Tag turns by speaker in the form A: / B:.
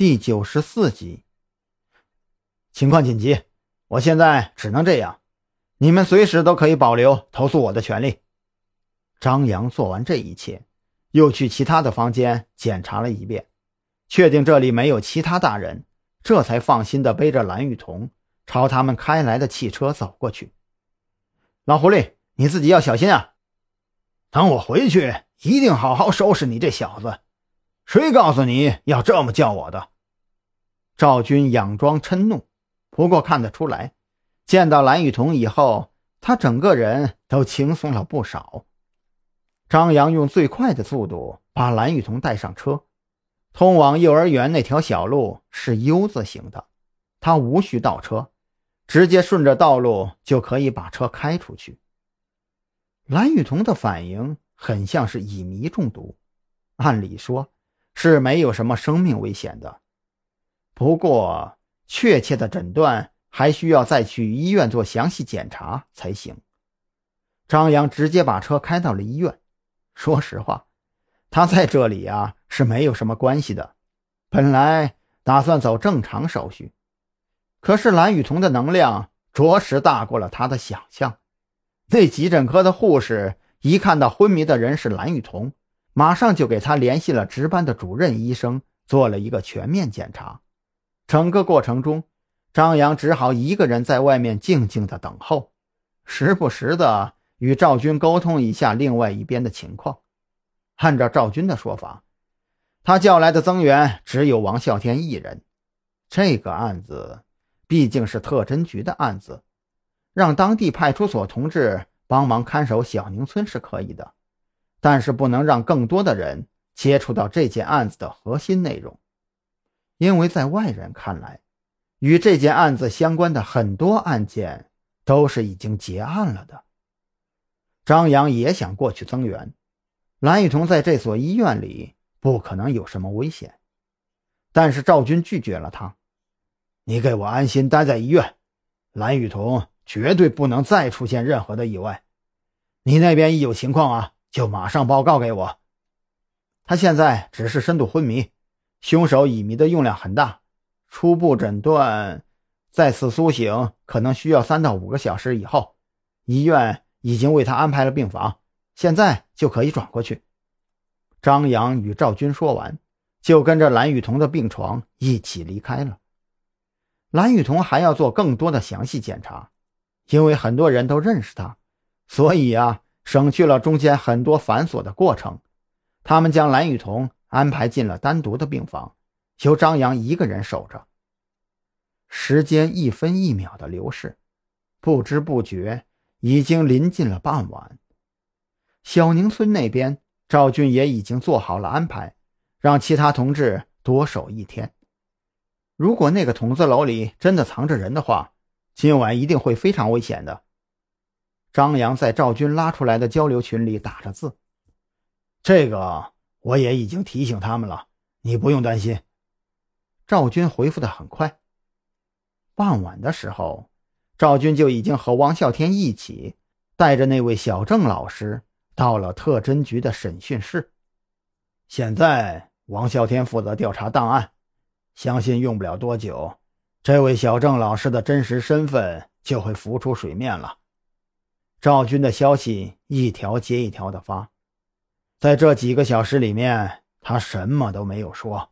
A: 第九十四集。情况紧急，我现在只能这样。你们随时都可以保留投诉我的权利。张扬做完这一切，又去其他的房间检查了一遍，确定这里没有其他大人，这才放心的背着蓝雨桐朝他们开来的汽车走过去。老狐狸，你自己要小心啊！
B: 等我回去，一定好好收拾你这小子。谁告诉你要这么叫我的？
A: 赵军佯装嗔怒，不过看得出来，见到蓝雨桐以后，他整个人都轻松了不少。张扬用最快的速度把蓝雨桐带上车，通往幼儿园那条小路是 U 字形的，他无需倒车，直接顺着道路就可以把车开出去。蓝雨桐的反应很像是乙醚中毒，按理说。是没有什么生命危险的，不过确切的诊断还需要再去医院做详细检查才行。张扬直接把车开到了医院。说实话，他在这里啊是没有什么关系的，本来打算走正常手续，可是蓝雨桐的能量着实大过了他的想象。那急诊科的护士一看到昏迷的人是蓝雨桐。马上就给他联系了值班的主任医生，做了一个全面检查。整个过程中，张扬只好一个人在外面静静的等候，时不时的与赵军沟通一下另外一边的情况。按照赵军的说法，他叫来的增援只有王啸天一人。这个案子毕竟是特侦局的案子，让当地派出所同志帮忙看守小宁村是可以的。但是不能让更多的人接触到这件案子的核心内容，因为在外人看来，与这件案子相关的很多案件都是已经结案了的。张扬也想过去增援，蓝雨桐在这所医院里不可能有什么危险，但是赵军拒绝了他：“
B: 你给我安心待在医院，蓝雨桐绝对不能再出现任何的意外。你那边一有情况啊！”就马上报告给我。
A: 他现在只是深度昏迷，凶手乙醚的用量很大。初步诊断，再次苏醒可能需要三到五个小时以后。医院已经为他安排了病房，现在就可以转过去。张扬与赵军说完，就跟着蓝雨桐的病床一起离开了。蓝雨桐还要做更多的详细检查，因为很多人都认识他，所以啊。省去了中间很多繁琐的过程，他们将蓝雨桐安排进了单独的病房，由张扬一个人守着。时间一分一秒的流逝，不知不觉已经临近了傍晚。小宁村那边，赵俊也已经做好了安排，让其他同志多守一天。如果那个筒子楼里真的藏着人的话，今晚一定会非常危险的。张扬在赵军拉出来的交流群里打着字，
B: 这个我也已经提醒他们了，你不用担心。
A: 赵军回复的很快。傍晚的时候，赵军就已经和王啸天一起带着那位小郑老师到了特侦局的审讯室。
B: 现在王啸天负责调查档案，相信用不了多久，这位小郑老师的真实身份就会浮出水面了。
A: 赵军的消息一条接一条的发，在这几个小时里面，他什么都没有说。